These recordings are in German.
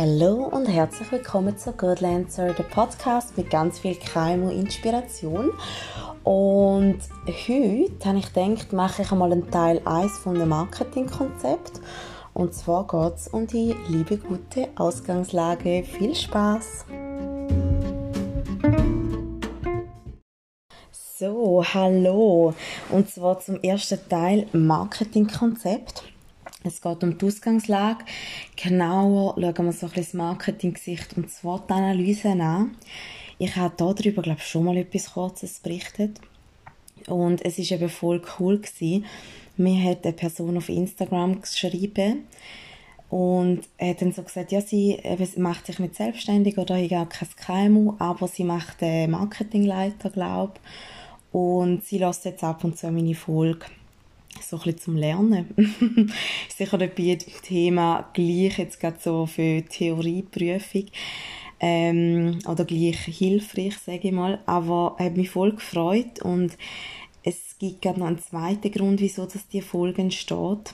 Hallo und herzlich willkommen zu Goodlancer, der Podcast mit ganz viel KMU-Inspiration. Und heute habe ich gedacht, mache ich einmal einen Teil 1 von dem Marketingkonzept. Und zwar geht es um die liebe gute Ausgangslage. Viel Spaß! So, hallo. Und zwar zum ersten Teil Marketingkonzept. Es geht um die Ausgangslage. Genauer schauen wir so ein bisschen das Marketing-Gesicht und SWOT-Analyse an. Ich habe darüber, glaube ich, schon mal etwas Kurzes berichtet. Und es ist eben voll cool gewesen. Mir hat eine Person auf Instagram geschrieben und hat dann so gesagt, ja, sie eben, macht sich nicht selbstständig oder hat auch kein KMU, aber sie macht einen Marketingleiter, glaube Und sie lässt jetzt ab und zu meine Folge so ein bisschen zum Lernen. Sicher nicht bei jedem Thema gleich jetzt gerade so für Theorieprüfung ähm, oder gleich hilfreich, sage ich mal, aber hat mich voll gefreut und es gibt gerade noch einen zweiten Grund, wieso dass die Folge entsteht.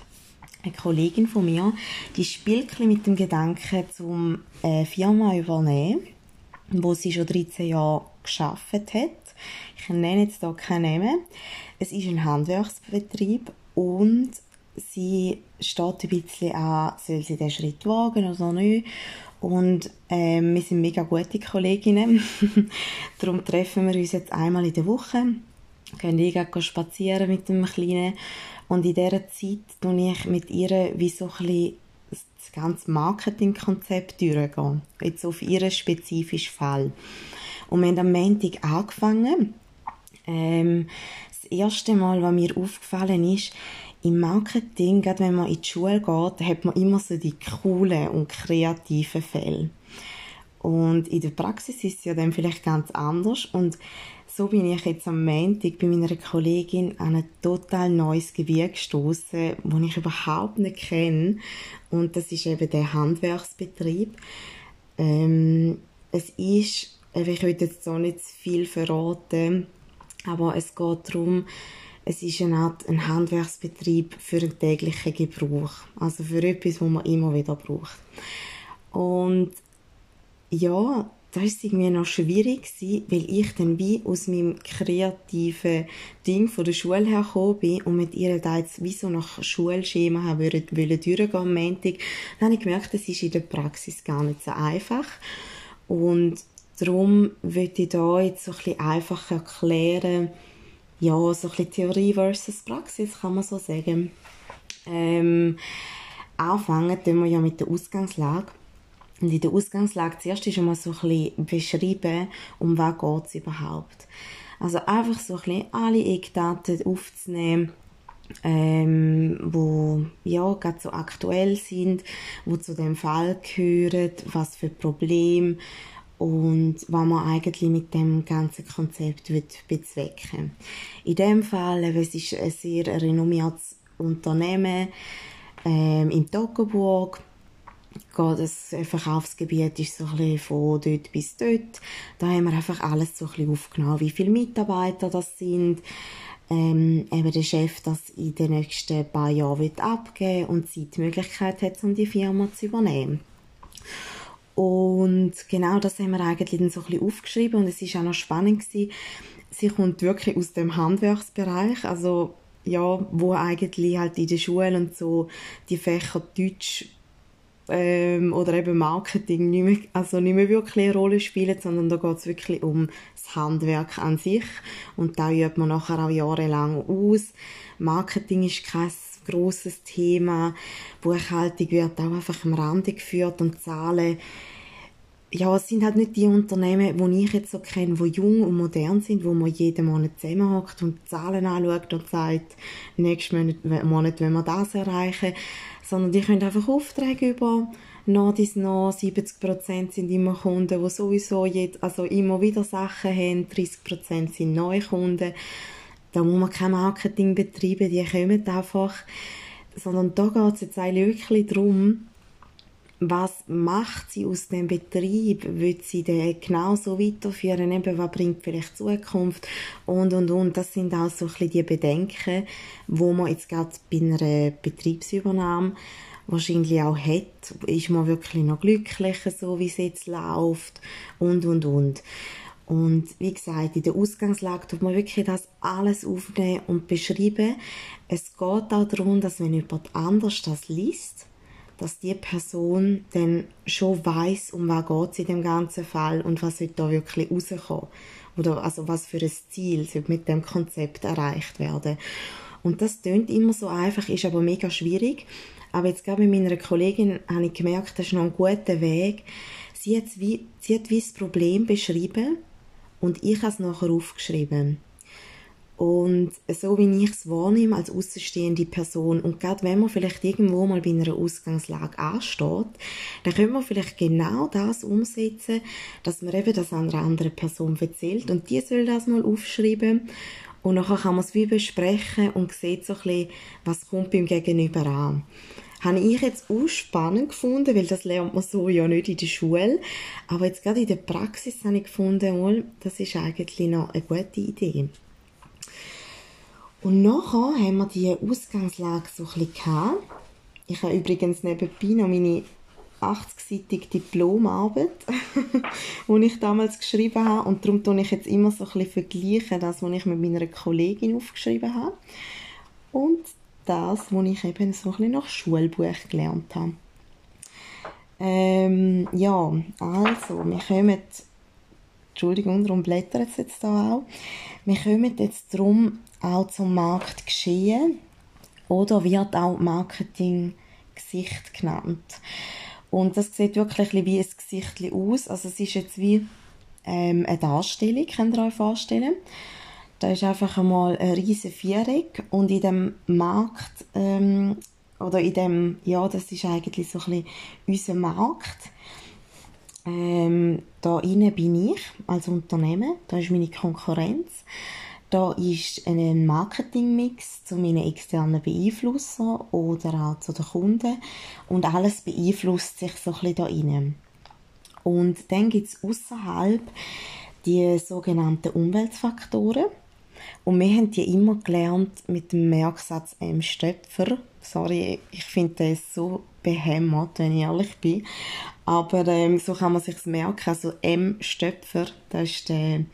Eine Kollegin von mir, die spielt mit dem Gedanken, zum eine Firma übernehmen, wo sie schon 13 Jahre geschafft hat. Ich nenne jetzt hier keinen Namen. Es ist ein Handwerksbetrieb und sie steht ein bisschen an, soll sie den Schritt wagen oder nicht. Und ähm, wir sind mega gute Kolleginnen. Darum treffen wir uns jetzt einmal in der Woche. Gehen ich spazieren mit dem Kleinen. Und in dieser Zeit tue ich mit ihr wie so ein bisschen das ganze Marketingkonzept durchgehen. Jetzt auf ihren spezifischen Fall. Und wir haben am Montag angefangen. Ähm, das erste Mal, was mir aufgefallen ist, im Marketing, gerade wenn man in die Schule geht, hat man immer so die coolen und kreativen Fälle. Und in der Praxis ist es ja dann vielleicht ganz anders. Und so bin ich jetzt am Montag bei meiner Kollegin an ein total neues Gebiet gestoßen, das ich überhaupt nicht kenne. Und das ist eben der Handwerksbetrieb. Ähm, es ist, ich will jetzt so nicht zu viel verraten, aber es geht darum, es ist eine Art ein Handwerksbetrieb für den täglichen Gebrauch. Also für etwas, was man immer wieder braucht. Und ja, das war irgendwie noch schwierig weil ich dann wie aus meinem kreativen Ding von der Schule hergekommen bin und mit ihr da jetzt wie so nach Schulschema haben wollen durchgehen am Montag. Dann habe ich gemerkt, das ist in der Praxis gar nicht so einfach. Und darum möchte ich da jetzt so ein einfach erklären, ja, so ein bisschen Theorie versus Praxis, kann man so sagen. Ähm, anfangen tun wir ja mit der Ausgangslage. Und in der Ausgangslage zuerst ist einmal so ein bisschen beschreiben, um was geht es überhaupt. Also einfach so ein bisschen alle Eckdaten aufzunehmen, ähm, wo ja gerade so aktuell sind, wo zu dem Fall gehören, was für Probleme und was man eigentlich mit dem ganzen Konzept bezwecken In dem Fall, es ist ein sehr renommiertes Unternehmen ähm, in Toggenburg. Das Verkaufsgebiet ist so ein von dort bis dort. Da haben wir einfach alles so ein aufgenommen, wie viele Mitarbeiter das sind, ähm, eben der Chef das in den nächsten paar Jahren abgeben will und sie die Möglichkeit hat, um die Firma zu übernehmen. Und genau das haben wir eigentlich dann so ein bisschen aufgeschrieben und es ist auch noch spannend gewesen. Sie kommt wirklich aus dem Handwerksbereich, also ja, wo eigentlich halt in der Schule und so die Fächer Deutsch ähm, oder eben Marketing nicht mehr, also nicht mehr wirklich eine Rolle spielen, sondern da geht es wirklich um das Handwerk an sich und da übt man nachher auch jahrelang aus. Marketing ist kein grosses Thema. Buchhaltung wird auch einfach am Rande geführt und Zahlen ja, es sind halt nicht die Unternehmen, die ich jetzt so kenne, die jung und modern sind, wo man jeden Monat zusammenhockt und Zahlen anschaut und sagt, nächsten Monat wollen wir das erreichen, sondern die können einfach Aufträge über noch dies noch, 70% sind immer Kunden, die sowieso jed, also immer wieder Sachen haben, 30% sind neue Kunden da muss man kein Marketing betreiben, die kommen einfach. Sondern da geht es jetzt eigentlich wirklich darum, was macht sie aus dem Betrieb? Will sie den genauso weiterführen? Eben, was bringt vielleicht Zukunft? Und, und, und. Das sind auch so ein bisschen die Bedenken, wo man jetzt gerade bei einer Betriebsübernahme wahrscheinlich auch hat. Ist man wirklich noch glücklicher, so wie es jetzt läuft? Und, und, und. Und wie gesagt, in der Ausgangslage tut man wirklich das alles aufnehmen und beschreiben. Es geht auch darum, dass wenn jemand anders das liest, dass die Person dann schon weiß, um was geht es in dem ganzen Fall und was wird da wirklich rauskommen. Oder also was für ein Ziel soll mit dem Konzept erreicht werden. Und das klingt immer so einfach, ist aber mega schwierig. Aber jetzt gerade mit meiner Kollegin habe ich gemerkt, das ist noch ein guter Weg. Sie hat wie, sie hat wie das Problem beschrieben und ich habe es nachher aufgeschrieben. Und so wie ich es wahrnehme als außenstehende Person und gerade wenn man vielleicht irgendwo mal bei einer Ausgangslage ansteht, dann können wir vielleicht genau das umsetzen, dass man eben das einer anderen Person erzählt. Und die soll das mal aufschreiben. Und nachher kann man es wie besprechen und sieht so ein bisschen, was kommt beim Gegenüber an habe ich jetzt auch spannend gefunden, weil das lernt man so ja nicht in der Schule. Aber jetzt gerade in der Praxis habe ich gefunden, mal, das ist eigentlich noch eine gute Idee. Und nachher haben wir die Ausgangslage so ein bisschen gehabt. Ich habe übrigens nebenbei noch meine 80-seitige Diplomarbeit, die ich damals geschrieben habe. Und darum tue ich jetzt immer so ein bisschen vergleichen, das, was ich mit meiner Kollegin aufgeschrieben habe. Und das, was ich eben so ein nach Schulbuch gelernt habe. Ähm, ja, also, wir kommen, Entschuldigung, darum blättert es jetzt da auch. Wir kommen jetzt darum auch zum Marktgeschehen oder wird auch Marketing-Gesicht genannt. Und das sieht wirklich wie ein Gesicht aus. Also es ist jetzt wie ähm, eine Darstellung, könnt ihr euch vorstellen. Da ist einfach einmal eine riesige Viereck und in dem Markt ähm, oder in dem, ja, das ist eigentlich so ein bisschen unser Markt. Ähm, da innen bin ich als Unternehmen, da ist meine Konkurrenz. Da ist ein Marketingmix zu meinen externen Beeinflussern oder auch zu den Kunden und alles beeinflusst sich so ein bisschen da innen. Und dann gibt es außerhalb die sogenannten Umweltfaktoren. Und wir haben die immer gelernt mit dem Merksatz M. Stöpfer. Sorry, ich finde das so behämmert, wenn ich ehrlich bin. Aber ähm, so kann man sich merken. Also M. Stöpfer, das ist der,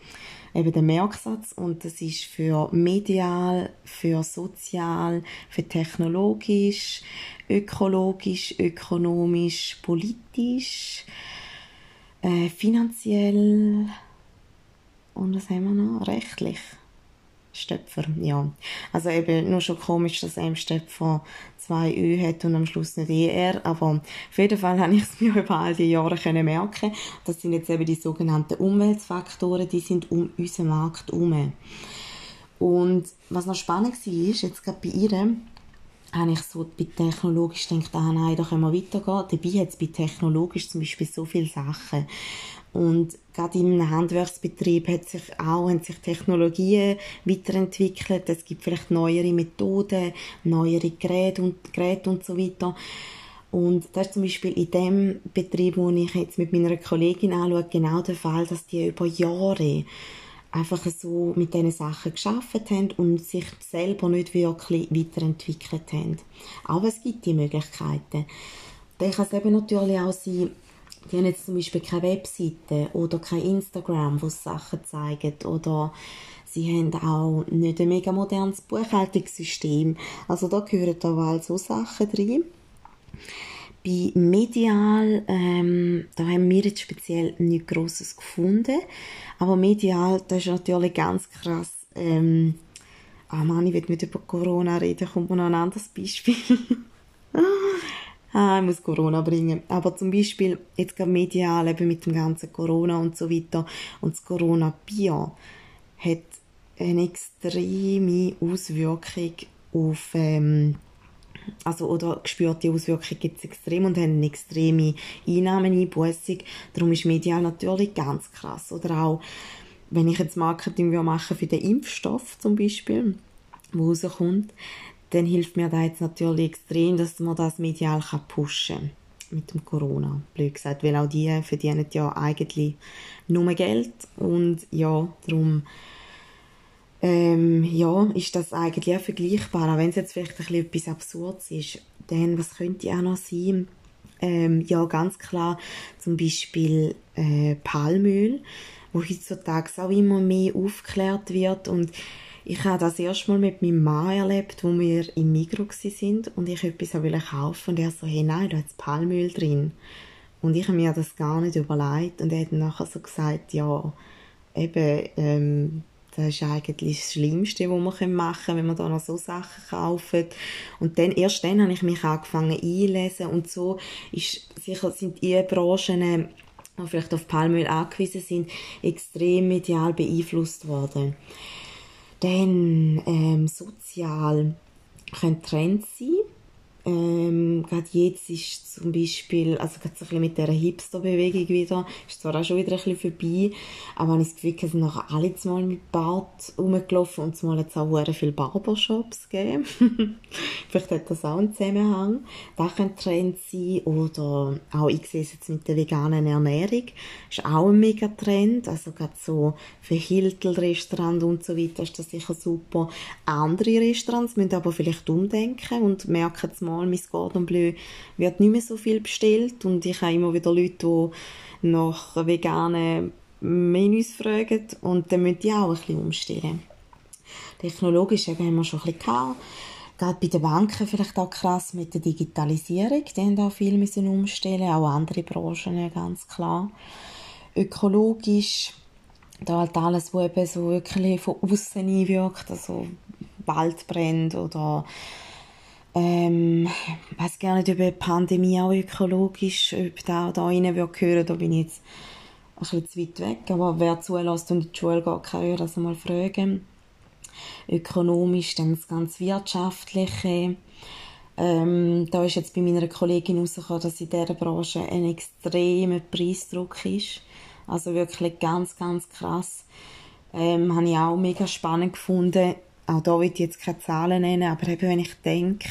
eben der Merksatz und das ist für medial, für sozial, für technologisch, ökologisch, ökonomisch, politisch, äh, finanziell und was haben wir noch? Rechtlich. Stöpfer, ja. Also eben nur schon komisch, dass M Stöpfer zwei Ö hat und am Schluss nicht ER, aber auf jeden Fall habe ich es mir über all die Jahre können merken. Das sind jetzt eben die sogenannten Umweltfaktoren, die sind um unseren Markt herum. Und was noch spannend war, ist, jetzt gerade bei ihr, habe ich so bei technologisch gedacht, ah nein, da können wir weitergehen. Dabei hat es bei technologisch zum Beispiel so viele Sachen. Und gerade im Handwerksbetrieb hat sich auch, haben sich Technologien weiterentwickelt. Es gibt vielleicht neuere Methoden, neuere Geräte und, Geräte und so weiter. Und das ist zum Beispiel in dem Betrieb, wo ich jetzt mit meiner Kollegin anschaue, genau der Fall, dass die über Jahre einfach so mit diesen Sachen geschafft haben und sich selber nicht wirklich weiterentwickelt haben. Aber es gibt die Möglichkeiten. Dann kann es eben natürlich auch sein, die haben jetzt zum Beispiel keine Webseite oder kein Instagram, wo sie Sachen zeigen oder sie haben auch nicht ein mega modernes Buchhaltungssystem. Also da gehören da auch so Sachen drin. Bei Medial, ähm, da haben wir jetzt speziell nichts Grosses gefunden. Aber Medial, das ist natürlich ganz krass. Ähm, ah Mann, ich will nicht über Corona reden, kommt mir noch ein anderes Beispiel. ah, ich muss Corona bringen. Aber zum Beispiel, jetzt gerade medial, eben mit dem ganzen Corona und so weiter, und das Corona-Bier hat eine extreme Auswirkung auf, ähm, also, oder gespürt die Auswirkung gibt es extrem und haben eine extreme Einnahmeneinbußung. Darum ist medial natürlich ganz krass. Oder auch, wenn ich jetzt Marketing machen für den Impfstoff zum Beispiel, wo rauskommt, dann hilft mir da jetzt natürlich extrem, dass man das medial kann pushen kann mit dem Corona, blöd gesagt, weil auch die verdienen ja eigentlich nur Geld und ja, darum ähm, ja, ist das eigentlich auch vergleichbar, auch wenn es jetzt vielleicht ein bisschen etwas Absurdes ist. Dann, was könnte auch noch sein? Ähm, ja, ganz klar, zum Beispiel äh, Palmöl, wo heutzutage auch immer mehr aufgeklärt wird und ich habe das erste Mal mit meinem Mann erlebt, wo wir im Migro sind und ich etwas kaufen und er so, hey, nein, da hat Palmöl drin. Und ich habe mir das gar nicht überlegt und er hat nachher so gesagt, ja, eben, ähm, das ist eigentlich das Schlimmste, was man machen kann, wenn man da noch so Sachen kauft. Und dann, erst dann habe ich mich angefangen einzulesen und so ist, sicher sind die Branchen, die vielleicht auf Palmöl angewiesen sind, extrem medial beeinflusst worden. Dann ähm, sozial können Trends sein. Ähm, gerade jetzt ist zum Beispiel, also gerade so ein bisschen mit dieser Hipster-Bewegung wieder, ist zwar auch schon wieder ein bisschen vorbei, aber ich das Gefühl, es sind nachher alle mal mit Bart rumgelaufen und zumal es auch sehr viele Barbershops gegeben. Vielleicht hat das auch einen Zusammenhang. Das könnte Trend sein oder auch, ich sehe es jetzt mit der veganen Ernährung, ist auch ein mega Trend, also gerade so für Hiltel-Restaurant und so weiter ist das sicher super. Andere Restaurants müssen aber vielleicht umdenken und merken jetzt mal, mein Cordon Bleu wird nicht mehr so viel bestellt und ich habe immer wieder Leute, die nach veganen Menüs fragen und dann müssen die auch ein bisschen umstellen. Technologisch haben wir schon ein bisschen gehabt. Gerade bei den Banken vielleicht auch krass mit der Digitalisierung, die haben auch viel müssen umstellen, auch andere Branchen, ganz klar. Ökologisch, da halt alles, was eben so wirklich von außen einwirkt, also Waldbrände oder ähm, ich weiß gar nicht, ob die Pandemie auch ökologisch, ob da, da rein gehören, da bin ich jetzt ein bisschen zu weit weg, aber wer zulässt und in die Schule geht, kann ich das einmal fragen. Ökonomisch, dann das ganz Wirtschaftliche. Ähm, da ist jetzt bei meiner Kollegin herausgekommen, dass in dieser Branche ein extremer Preisdruck ist. Also wirklich ganz, ganz krass. Ähm, habe ich auch mega spannend gefunden auch da will ich jetzt keine Zahlen nennen, aber eben wenn ich denke,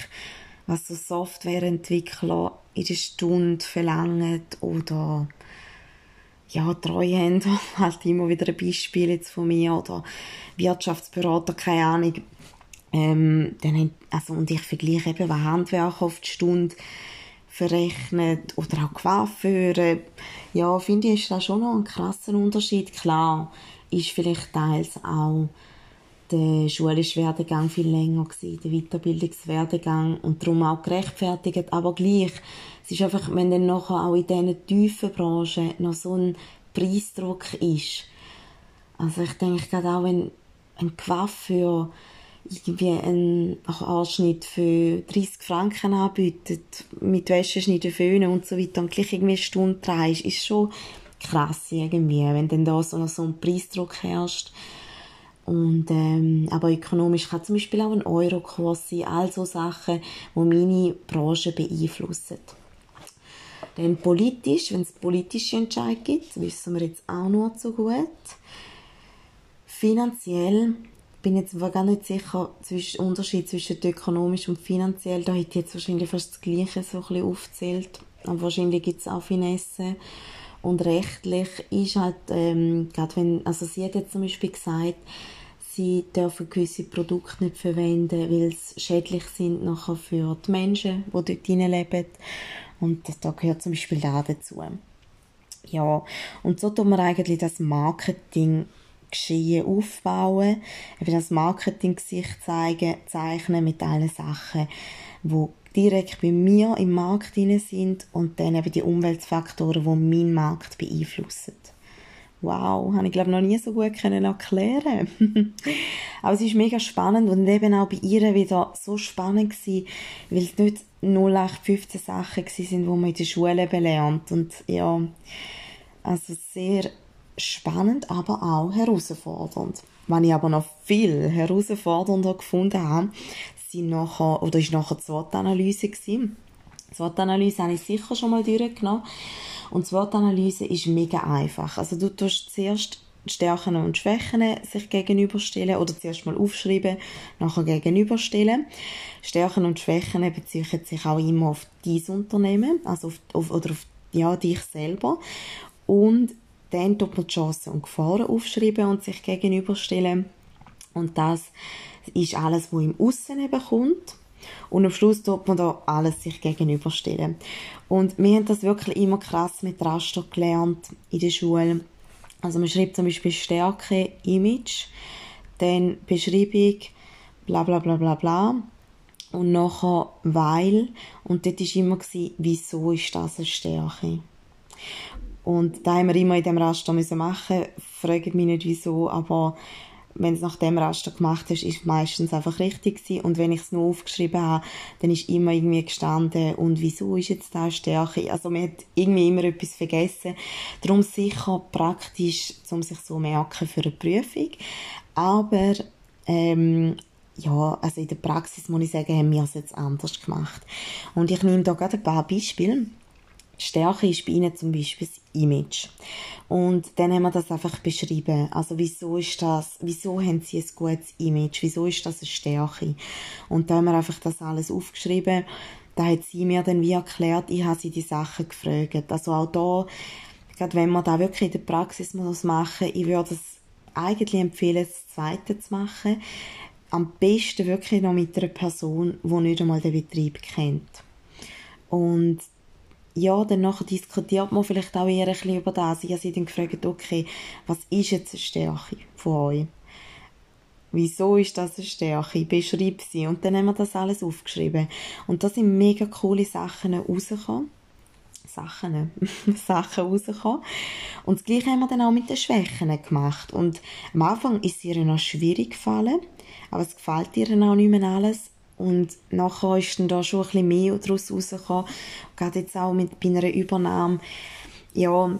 was so Softwareentwickler in der Stunde verlangen oder ja, Treuhänder, halt immer wieder ein Beispiel jetzt von mir oder Wirtschaftsberater, keine Ahnung, ähm, dann, also, und ich vergleiche eben, was Handwerker auf die Stunde verrechnet oder auch Coiffeure, ja, finde ich, ist da schon noch ein krasser Unterschied. Klar, ist vielleicht teils auch der schulische Werdegang viel länger gewesen, der Weiterbildungswerdegang und darum auch gerechtfertigt, aber gleich, es ist einfach, wenn dann nachher auch in diesen tiefen Branchen noch so ein Preisdruck ist, also ich denke gerade auch, wenn ein Coiffeur irgendwie einen Anschnitt für 30 Franken anbietet, mit Wäscheschneiden, Föhnen und so weiter und gleich irgendwie eine Stunde trägst, ist schon krass irgendwie, wenn dann da so, noch so ein Preisdruck herrscht. Und, ähm, aber ökonomisch kann zum Beispiel auch ein Eurokurs sein, all so Sachen, die meine Branche beeinflussen. Dann politisch, wenn es politische Entscheidungen gibt, wissen wir jetzt auch nur zu gut. Finanziell bin jetzt gar nicht sicher, zwischen Unterschied zwischen ökonomisch und finanziell. Da hätte ich jetzt wahrscheinlich fast das Gleiche so ein bisschen aufgezählt. Aber wahrscheinlich gibt es auch Finesse. Und rechtlich ist halt, ähm, gerade wenn, also sie hat jetzt zum Beispiel gesagt, sie dürfen gewisse Produkte nicht verwenden, weil sie schädlich sind nachher für die Menschen, die dort leben. Und da gehört zum Beispiel da dazu. Ja, und so tun wir eigentlich das Marketing Geschehen aufbauen, eben das Marketing-Gesicht zeigen, zeichnen mit allen Sachen, die direkt bei mir im Markt sind und dann eben die Umweltfaktoren, die meinen Markt beeinflussen. Wow, habe ich glaube noch nie so gut können erklären. Aber es ist mega spannend und eben auch bei ihr wieder so spannend gewesen, weil es nicht 0815 Sachen sind, die man in der Schule belernt und ja, also sehr spannend, aber auch herausfordernd. Was ich aber noch viel herausfordernder gefunden habe, sind nachher, oder ist nachher die SWOT-Analyse gewesen. SWOT-Analyse habe ich sicher schon mal durchgenommen. Und die SWOT-Analyse ist mega einfach. Also du tust zuerst Stärken und Schwächen sich gegenüberstellen oder zuerst mal aufschreiben, nachher gegenüberstellen. Stärken und Schwächen beziehen sich auch immer auf dein Unternehmen, also auf, auf, oder auf ja, dich selber. Und dann tut man Chancen und Gefahren aufschreiben und sich gegenüberstellen. Und das ist alles, was im Aussen eben kommt. Und am Schluss tut man da alles sich gegenüberstellen. Und wir haben das wirklich immer krass mit Raster gelernt in der Schule. Also man schreibt zum Beispiel Stärke, Image, dann Beschreibung, bla bla bla bla bla und nachher weil und dort war immer gewesen, wieso ist das eine Stärke und da haben wir immer in dem Raster müssen machen fragt mich nicht wieso aber wenn es nach dem Raster gemacht hast, ist es meistens einfach richtig gewesen. Und wenn ich es nur aufgeschrieben habe, dann ist immer irgendwie gestanden, und wieso ist jetzt da Stärke? Also man hat irgendwie immer etwas vergessen. Darum sicher praktisch, um sich so merken für eine Prüfung. Aber ähm, ja, also in der Praxis muss ich sagen, haben wir es jetzt anders gemacht. Und ich nehme da gerade ein paar Beispiele. Stärke ist bei ihnen zum Beispiel das Image. Und dann haben wir das einfach beschrieben. Also wieso ist das, wieso haben sie ein gutes Image? Wieso ist das eine Stärke? Und da haben wir einfach das alles aufgeschrieben. Da hat sie mir dann wie erklärt, ich habe sie die Sachen gefragt. Also auch da, gerade wenn man da wirklich in der Praxis muss machen, ich würde es eigentlich empfehlen, das Zweite zu machen. Am besten wirklich noch mit einer Person, die nicht einmal den Betrieb kennt. Und ja, dann diskutiert man vielleicht auch eher ein bisschen über das. Ich habe sie dann gefragt, okay, was ist jetzt eine Stärke von euch? Wieso ist das eine Stärke? Beschreib sie. Und dann haben wir das alles aufgeschrieben. Und da sind mega coole Sachen rausgekommen. Sachen, Sachen rausgekommen. Und das Gleiche haben wir dann auch mit den Schwächen gemacht. Und am Anfang ist es ihr noch schwierig gefallen, aber es gefällt ihr auch nicht mehr alles. Und nachher ist dann da schon ein bisschen mehr daraus rausgekommen. Gerade jetzt auch mit, bei einer Übernahme. Ja,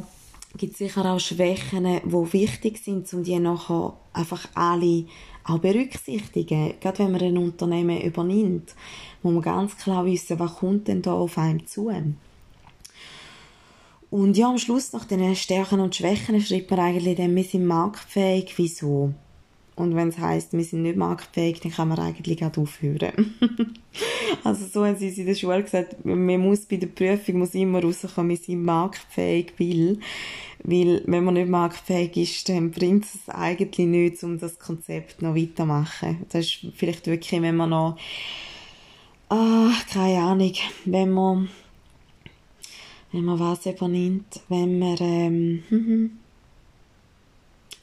gibt sicher auch Schwächen, die wichtig sind, um die nachher einfach alle auch berücksichtigen. Gerade wenn man ein Unternehmen übernimmt, muss man ganz klar wissen, was kommt denn da auf einem zu. Und ja, am Schluss nach den Stärken und Schwächen schreibt man eigentlich dann, wir sind marktfähig, wieso? Und wenn es heisst, wir sind nicht marktfähig, dann kann man eigentlich auch aufhören. also so haben sie in der Schule gesagt, man muss bei der Prüfung muss immer rauskommen, wir sind marktfähig, weil, weil wenn man nicht marktfähig ist, dann bringt es eigentlich nichts, um das Konzept noch weiterzumachen. Das ist vielleicht wirklich, wenn man noch, ah, keine Ahnung, wenn man, wenn man was übernimmt, wenn man, ähm, hm, hm,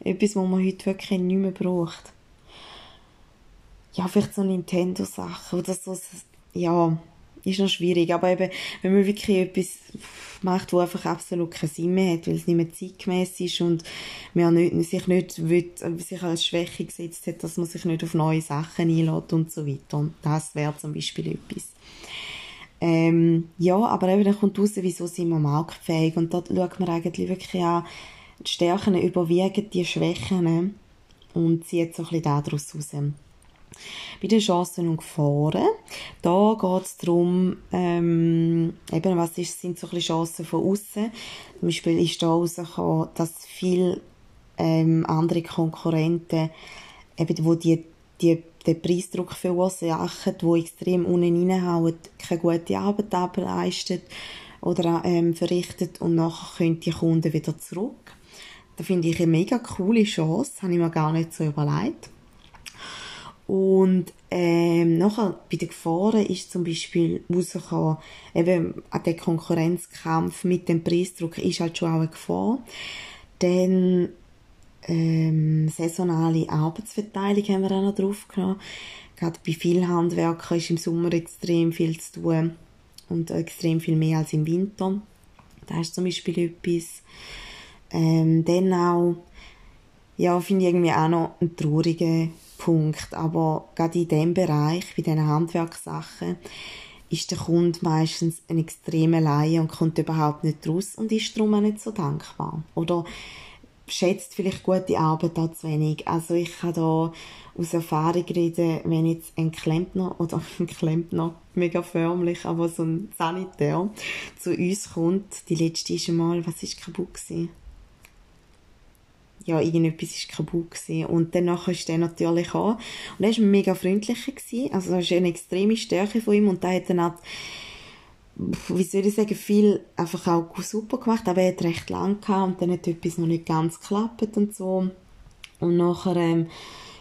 etwas, was man heute wirklich nicht mehr braucht. Ja, vielleicht so Nintendo-Sachen oder so, ja, ist noch schwierig. Aber eben, wenn man wirklich etwas macht, wo einfach absolut keinen Sinn mehr hat, weil es nicht mehr zeitgemäß ist und man nicht, sich nicht will, sich als Schwäche gesetzt hat, dass man sich nicht auf neue Sachen einlädt und so weiter. Und das wäre zum Beispiel etwas. Ähm, ja, aber eben dann kommt raus, wieso sind wir marktfähig. Und dort schaut man eigentlich wirklich an, die Stärken überwiegen die Schwächen und zieht so ein daraus raus. Bei den Chancen und Gefahren, da geht es darum, ähm, eben, was ist, sind so ein Chancen von außen. Zum Beispiel ist da rausgekommen, dass viele ähm, andere Konkurrenten, eben, wo die, die den Preisdruck verursachen, die extrem unten reinhauen, keine gute Arbeit leisten oder ähm, verrichtet und nachher können die Kunden wieder zurück. Das finde ich eine mega coole Chance, habe ich mir gar nicht so überlegt. Und ähm, nachher bei den Gefahren ist zum Beispiel rausgekommen, eben an der Konkurrenzkampf mit dem Preisdruck ist halt schon auch eine Gefahr. Dann ähm, saisonale Arbeitsverteilung haben wir auch noch drauf genommen. Gerade bei vielen Handwerkern ist im Sommer extrem viel zu tun und extrem viel mehr als im Winter. Da ist zum Beispiel etwas. Ähm, dann auch, ja, finde ich irgendwie auch noch einen traurigen Punkt. Aber gerade in diesem Bereich, bei diesen Handwerkssachen, ist der Kunde meistens ein extremer Laie und kommt überhaupt nicht raus und ist darum auch nicht so dankbar. Oder schätzt vielleicht gute Arbeit auch zu wenig. Also ich kann da aus Erfahrung reden, wenn jetzt ein Klempner oder ein Klempner, mega förmlich, aber so ein Sanitär zu uns kommt. Die letzte ist einmal, was ist kaputt gewesen? Ja, irgendetwas ist kaputt gewesen. Und danach ist der natürlich auch. Und er war mega freundlicher gewesen. Also, das ist eine extreme Stärke von ihm. Und da hat dann auch, wie soll ich sagen, viel einfach auch super gemacht. Aber er hat recht lang gehabt und dann hat etwas noch nicht ganz geklappt und so. Und nachher, ähm,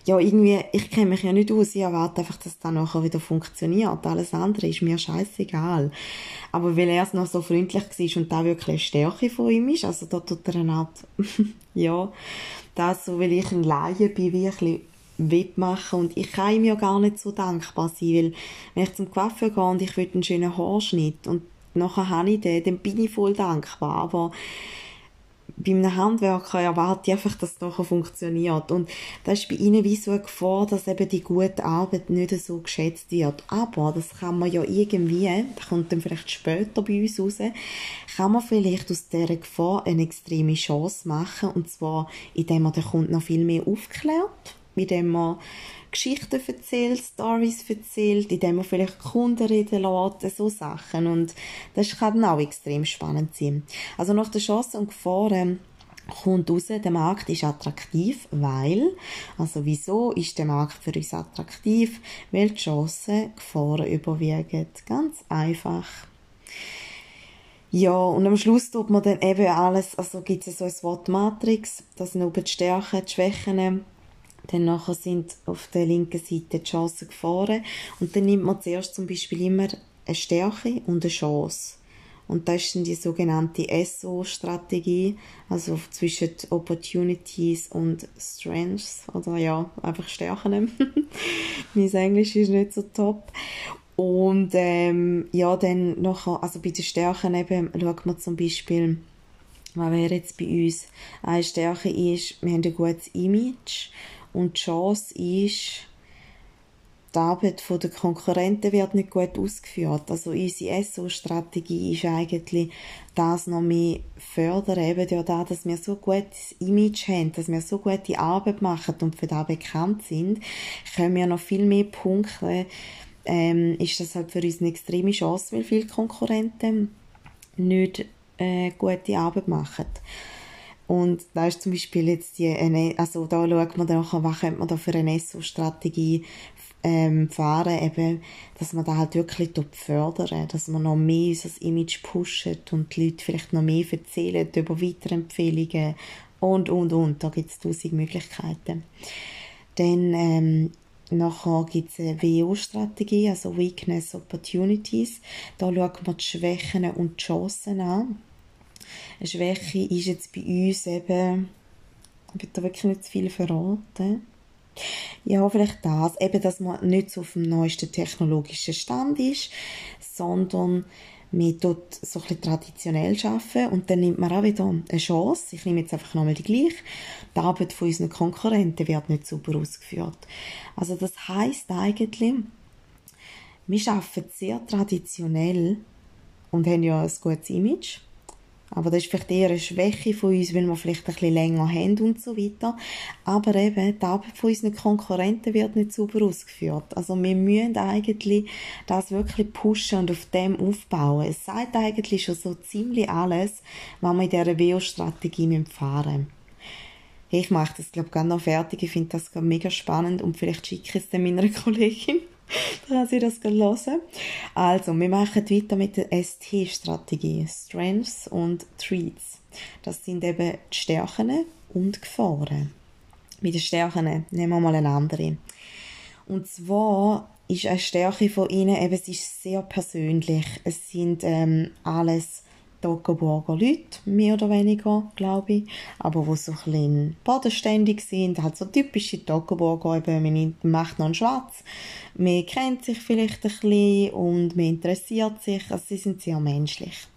ja, irgendwie, ich kenne mich ja nicht aus, ich erwarte einfach, dass das nachher wieder funktioniert. Alles andere ist mir scheißegal. Aber weil er es noch so freundlich war und da wirklich eine Stärke von ihm ist, also da tut er eine Art, ja, das so, weil ich ein Laie bin, wie ein bisschen machen und ich kann ihm ja gar nicht so dankbar sein, weil wenn ich zum Coiffeur gehe und ich will einen schönen Haarschnitt und nachher habe ich den, dann bin ich voll dankbar, aber bei einem Handwerker erwarte ich einfach, dass es nachher funktioniert. Und das ist bei ihnen wie so eine Gefahr, dass eben die gute Arbeit nicht so geschätzt wird. Aber das kann man ja irgendwie, das kommt dann vielleicht später bei uns raus, kann man vielleicht aus dieser Gefahr eine extreme Chance machen. Und zwar, indem man den Kunden noch viel mehr aufklärt, indem man Geschichten erzählt, Stories erzählt, indem man vielleicht Kunden reden lässt, so Sachen. Und das kann dann auch extrem spannend sein. Also nach der Chancen und Gefahren kommt raus, der Markt ist attraktiv, weil, also wieso ist der Markt für uns attraktiv? Weil die Chancen, Gefahren überwiegen. Ganz einfach. Ja, und am Schluss tut man dann eben alles, also gibt es so ein Wort Matrix, das sind oben die Stärken, die Schwächen, dann nachher sind auf der linken Seite die Chancen gefahren und dann nimmt man zuerst zum Beispiel immer eine Stärke und eine Chance. Und das ist dann die sogenannte SO-Strategie, also zwischen Opportunities und Strengths, oder ja, einfach Stärken. mein Englisch ist nicht so top. Und ähm, ja, dann nachher, also bei den Stärken eben, schaut man zum Beispiel, was wäre jetzt bei uns eine Stärke ist, wir haben ein gutes Image und die Chance ist, die Arbeit der Konkurrenten wird nicht gut ausgeführt. Also unsere SO-Strategie ist eigentlich, das noch mehr fördern, eben durch das, dass wir so gutes Image haben, dass wir so gute Arbeit machen und für das bekannt sind, können wir noch viel mehr Punkte, ähm, ist das halt für uns eine extreme Chance, weil viele Konkurrenten nicht äh, gute Arbeit machen. Und da ist zum Beispiel jetzt die, also da schaut man dann, was könnte man da für eine SO-Strategie ähm, fahren, eben, dass man da halt wirklich fördern, dass man noch mehr unser Image pusht und die Leute vielleicht noch mehr erzählen über Weiterempfehlungen und, und, und. Da gibt es tausend Möglichkeiten. Dann, ähm, Nachher gibt es eine WO-Strategie, also Weakness Opportunities. Da schaut man die Schwächen und die Chancen an. Eine Schwäche ist jetzt bei uns eben, ich will da wirklich nicht zu viel verraten. Ja, vielleicht das, eben, dass man nicht so auf dem neuesten technologischen Stand ist, sondern wir dort so ein traditionell arbeiten und dann nimmt man auch wieder eine Chance. Ich nehme jetzt einfach nochmal die gleiche. Die Arbeit von unseren Konkurrenten wird nicht super ausgeführt. Also das heißt eigentlich, wir arbeiten sehr traditionell und haben ja ein gutes Image aber das ist vielleicht eher eine Schwäche von uns, weil wir vielleicht ein bisschen länger haben und so weiter. Aber eben, die Arbeit von unseren Konkurrenten wird nicht sauber ausgeführt. Also wir müssen eigentlich das wirklich pushen und auf dem aufbauen. Es sagt eigentlich schon so ziemlich alles, was wir in dieser WO-Strategie fahren müssen. Ich mache das, glaube ich, noch fertig. Ich finde das mega spannend und vielleicht schicke ich es dann meiner Kollegin. Da kann sie das hören. Also, wir machen weiter mit der ST-Strategie. Strengths und Treats. Das sind eben die Stärken und Gefahren. Mit den Stärken nehmen wir mal eine andere. Und zwar ist eine Stärke von ihnen eben, es ist sehr persönlich. Es sind ähm, alles Toggenburger Leute, mehr oder weniger, glaube ich, aber die so ein bisschen bodenständig sind, halt so typische Toggenburger, eben, man macht noch einen Schwarz, man kennt sich vielleicht ein bisschen und man interessiert sich, also sie sind sehr menschlich.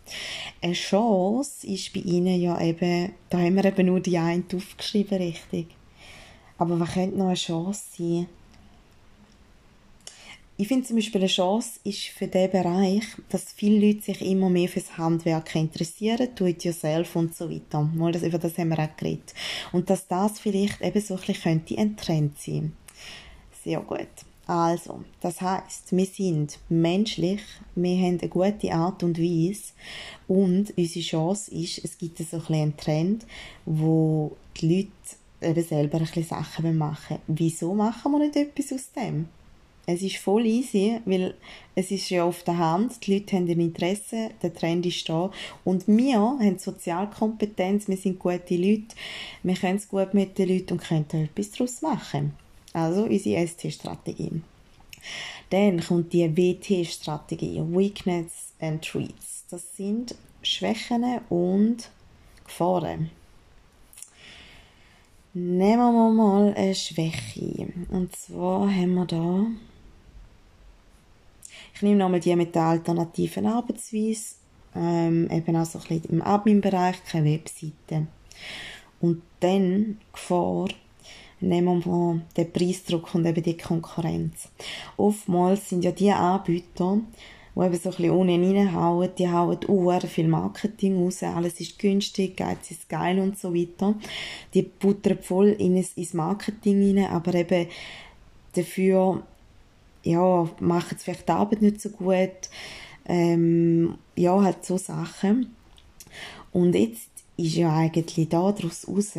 Eine Chance ist bei ihnen ja eben, da haben wir eben nur die eine aufgeschrieben, richtig. Aber was könnte noch eine Chance sein? Ich finde zum Beispiel eine Chance ist für diesen Bereich, dass viele Leute sich immer mehr fürs Handwerk interessieren, do it yourself und so weiter. Mal das, über das haben wir auch geredet. Und dass das vielleicht eben so ein bisschen könnte ein Trend sein. Sehr gut. Also, das heißt, wir sind menschlich, wir haben eine gute Art und Weise und unsere Chance ist, es gibt so ein einen Trend, wo die Leute eben selber ein bisschen Sachen machen Wieso machen wir nicht etwas aus dem? Es ist voll easy, weil es ist ja auf der Hand, die Leute haben ein Interesse, der Trend ist da und wir haben Sozialkompetenz, wir sind gute Leute, wir können es gut mit den Leuten und können etwas daraus machen. Also unsere ST-Strategie. Dann kommt die WT-Strategie, Weakness and Treats. Das sind Schwächen und Gefahren. Nehmen wir mal eine Schwäche. Und zwar haben wir da. Ich nehme nochmal die mit der alternativen Arbeitsweise. Ähm, eben auch so ein bisschen im Admin-Bereich, keine Webseite. Und dann Gefahr, nehmen wir den Preisdruck und eben die Konkurrenz. Oftmals sind ja die Anbieter, die eben so ein bisschen unten reinhauen, die hauen uhr viel Marketing raus, alles ist günstig, Geiz ist geil und so weiter. Die buttern voll in ins Marketing rein, aber eben dafür ja, machen vielleicht die Arbeit nicht so gut, ähm, ja, halt so Sachen. Und jetzt ist ja eigentlich da daraus raus,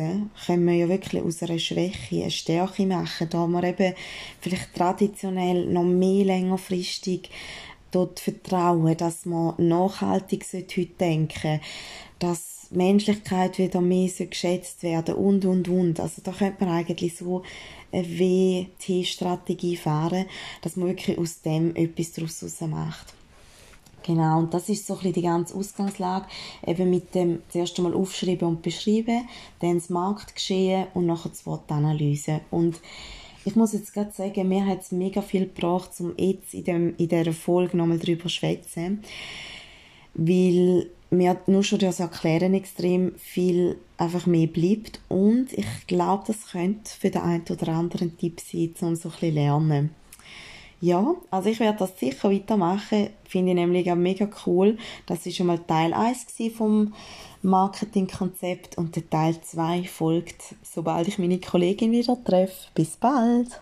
können wir ja wirklich aus einer Schwäche eine Stärke machen, da wir eben vielleicht traditionell noch mehr längerfristig dort vertrauen, dass man nachhaltig heute denken dass Menschlichkeit wieder mehr geschätzt werden und, und, und. Also da könnte man eigentlich so eine WT-Strategie fahren, dass man wirklich aus dem etwas daraus macht. Genau, und das ist so ein die ganze Ausgangslage, eben mit dem zuerst einmal aufschreiben und beschreiben, dann das Marktgeschehen und nachher das Wortanalyse. Und ich muss jetzt gerade sagen, mir hat es mega viel gebracht, um jetzt in, dem, in dieser Folge nochmal darüber zu schwätzen, weil mir nur schon das Erklären extrem viel einfach mehr bleibt und ich glaube, das könnte für den einen oder anderen Tipp sein, um so ein bisschen lernen. Ja, also ich werde das sicher weitermachen. Finde ich nämlich auch mega cool. Das ist schon mal Teil 1 vom Marketingkonzept und der Teil 2 folgt, sobald ich meine Kollegin wieder treffe. Bis bald!